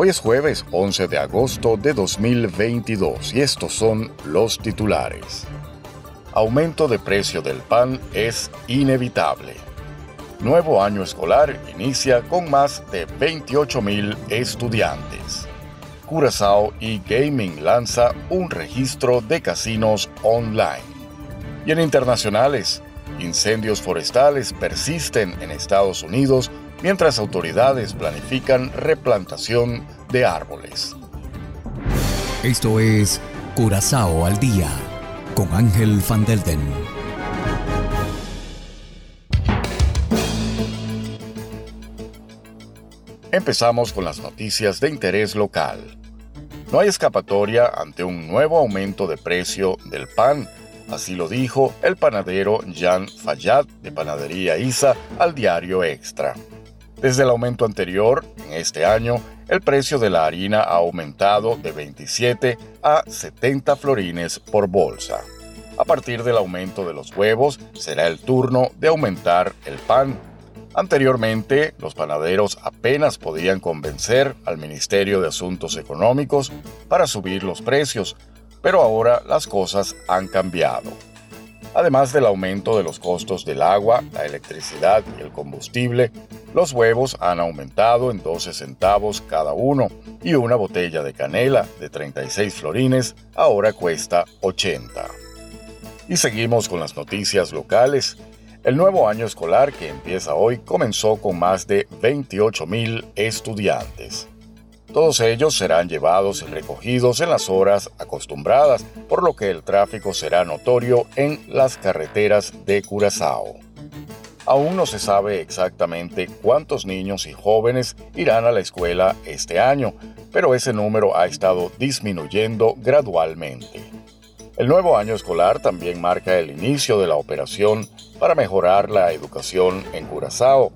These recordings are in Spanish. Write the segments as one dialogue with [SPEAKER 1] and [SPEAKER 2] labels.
[SPEAKER 1] Hoy es jueves 11 de agosto de 2022 y estos son los titulares. Aumento de precio del pan es inevitable. Nuevo año escolar inicia con más de 28 mil estudiantes. Curazao y Gaming lanza un registro de casinos online. Y en internacionales, incendios forestales persisten en Estados Unidos mientras autoridades planifican replantación de árboles.
[SPEAKER 2] Esto es Curazao al día con Ángel Van Delden.
[SPEAKER 1] Empezamos con las noticias de interés local. No hay escapatoria ante un nuevo aumento de precio del pan, así lo dijo el panadero Jan Fayad de Panadería Isa al diario Extra. Desde el aumento anterior, en este año, el precio de la harina ha aumentado de 27 a 70 florines por bolsa. A partir del aumento de los huevos, será el turno de aumentar el pan. Anteriormente, los panaderos apenas podían convencer al Ministerio de Asuntos Económicos para subir los precios, pero ahora las cosas han cambiado. Además del aumento de los costos del agua, la electricidad y el combustible, los huevos han aumentado en 12 centavos cada uno y una botella de canela de 36 florines ahora cuesta 80. Y seguimos con las noticias locales. El nuevo año escolar que empieza hoy comenzó con más de 28 mil estudiantes. Todos ellos serán llevados y recogidos en las horas acostumbradas, por lo que el tráfico será notorio en las carreteras de Curazao. Aún no se sabe exactamente cuántos niños y jóvenes irán a la escuela este año, pero ese número ha estado disminuyendo gradualmente. El nuevo año escolar también marca el inicio de la operación para mejorar la educación en Curazao,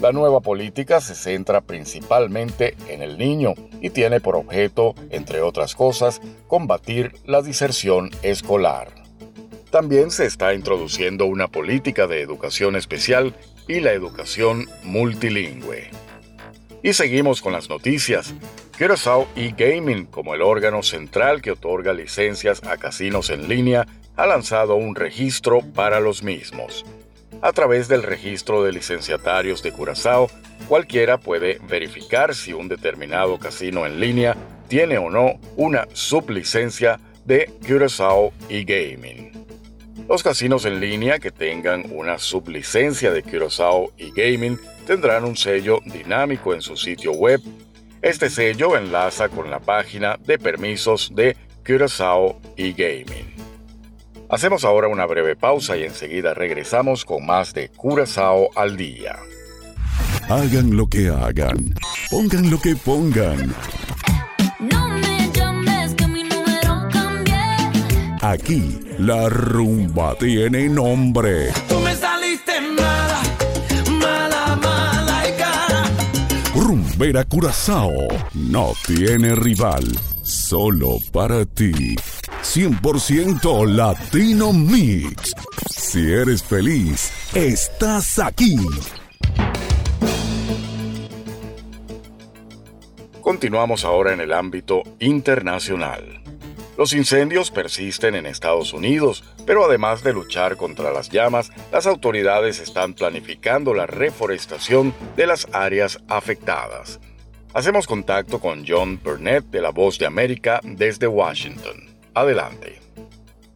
[SPEAKER 1] la nueva política se centra principalmente en el niño y tiene por objeto, entre otras cosas, combatir la diserción escolar. También se está introduciendo una política de educación especial y la educación multilingüe. Y seguimos con las noticias. Curaçao eGaming, como el órgano central que otorga licencias a casinos en línea, ha lanzado un registro para los mismos. A través del registro de licenciatarios de Curazao, cualquiera puede verificar si un determinado casino en línea tiene o no una sublicencia de Curaçao eGaming. Los casinos en línea que tengan una sublicencia de Curaçao eGaming tendrán un sello dinámico en su sitio web. Este sello enlaza con la página de permisos de Curaçao eGaming. Hacemos ahora una breve pausa y enseguida regresamos con más de Curazao al día.
[SPEAKER 3] Hagan lo que hagan, pongan lo que pongan.
[SPEAKER 4] No me llames que mi número cambié.
[SPEAKER 3] Aquí la rumba tiene nombre.
[SPEAKER 5] Tú me saliste mala, mala, mala y cara.
[SPEAKER 3] Rumbera Curazao no tiene rival, solo para ti. 100% Latino Mix. Si eres feliz, estás aquí.
[SPEAKER 1] Continuamos ahora en el ámbito internacional. Los incendios persisten en Estados Unidos, pero además de luchar contra las llamas, las autoridades están planificando la reforestación de las áreas afectadas. Hacemos contacto con John Burnett de La Voz de América desde Washington. Adelante.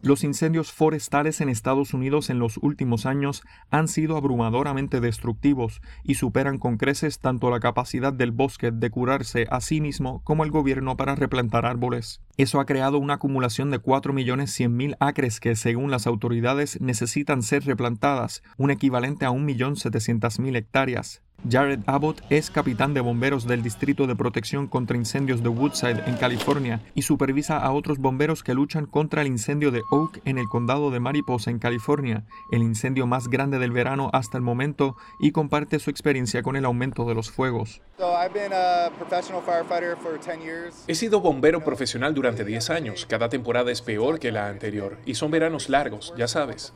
[SPEAKER 6] Los incendios forestales en Estados Unidos en los últimos años han sido abrumadoramente destructivos y superan con creces tanto la capacidad del bosque de curarse a sí mismo como el gobierno para replantar árboles. Eso ha creado una acumulación de 4.100.000 acres que, según las autoridades, necesitan ser replantadas, un equivalente a 1.700.000 hectáreas. Jared Abbott es capitán de bomberos del Distrito de Protección contra Incendios de Woodside en California y supervisa a otros bomberos que luchan contra el incendio de Oak en el condado de Mariposa en California, el incendio más grande del verano hasta el momento, y comparte su experiencia con el aumento de los fuegos.
[SPEAKER 7] He sido bombero profesional durante 10 años. Cada temporada es peor que la anterior y son veranos largos, ya sabes.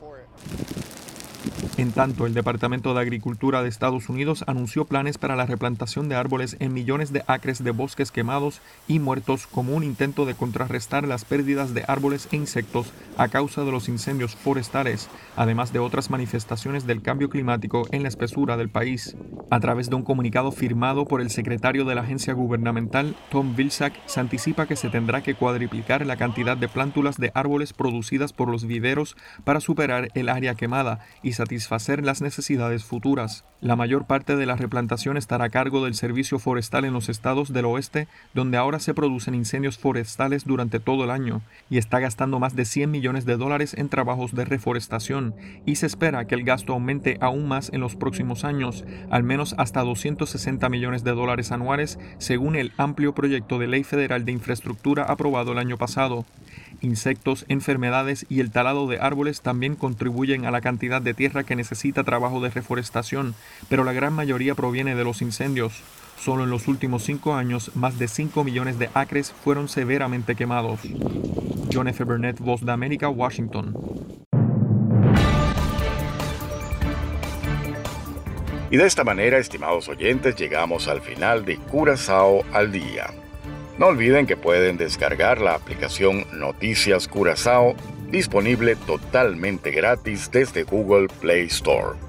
[SPEAKER 6] En tanto, el Departamento de Agricultura de Estados Unidos anunció planes para la replantación de árboles en millones de acres de bosques quemados y muertos como un intento de contrarrestar las pérdidas de árboles e insectos a causa de los incendios forestales, además de otras manifestaciones del cambio climático en la espesura del país. A través de un comunicado firmado por el secretario de la agencia gubernamental, Tom Vilsack, se anticipa que se tendrá que cuadriplicar la cantidad de plántulas de árboles producidas por los viveros para superar el área quemada y satisfacer las necesidades futuras. La mayor parte de la replantación estará a cargo del Servicio Forestal en los estados del oeste, donde ahora se producen incendios forestales durante todo el año, y está gastando más de 100 millones de dólares en trabajos de reforestación, y se espera que el gasto aumente aún más en los próximos años, al menos hasta 260 millones de dólares anuales, según el amplio proyecto de ley federal de infraestructura aprobado el año pasado. Insectos, enfermedades y el talado de árboles también contribuyen a la cantidad de tierra que necesita trabajo de reforestación, pero la gran mayoría proviene de los incendios. Solo en los últimos cinco años, más de 5 millones de acres fueron severamente quemados. John F. Burnett, Voz de América, Washington.
[SPEAKER 1] Y de esta manera, estimados oyentes, llegamos al final de Curazao al Día. No olviden que pueden descargar la aplicación Noticias Curazao, disponible totalmente gratis desde Google Play Store.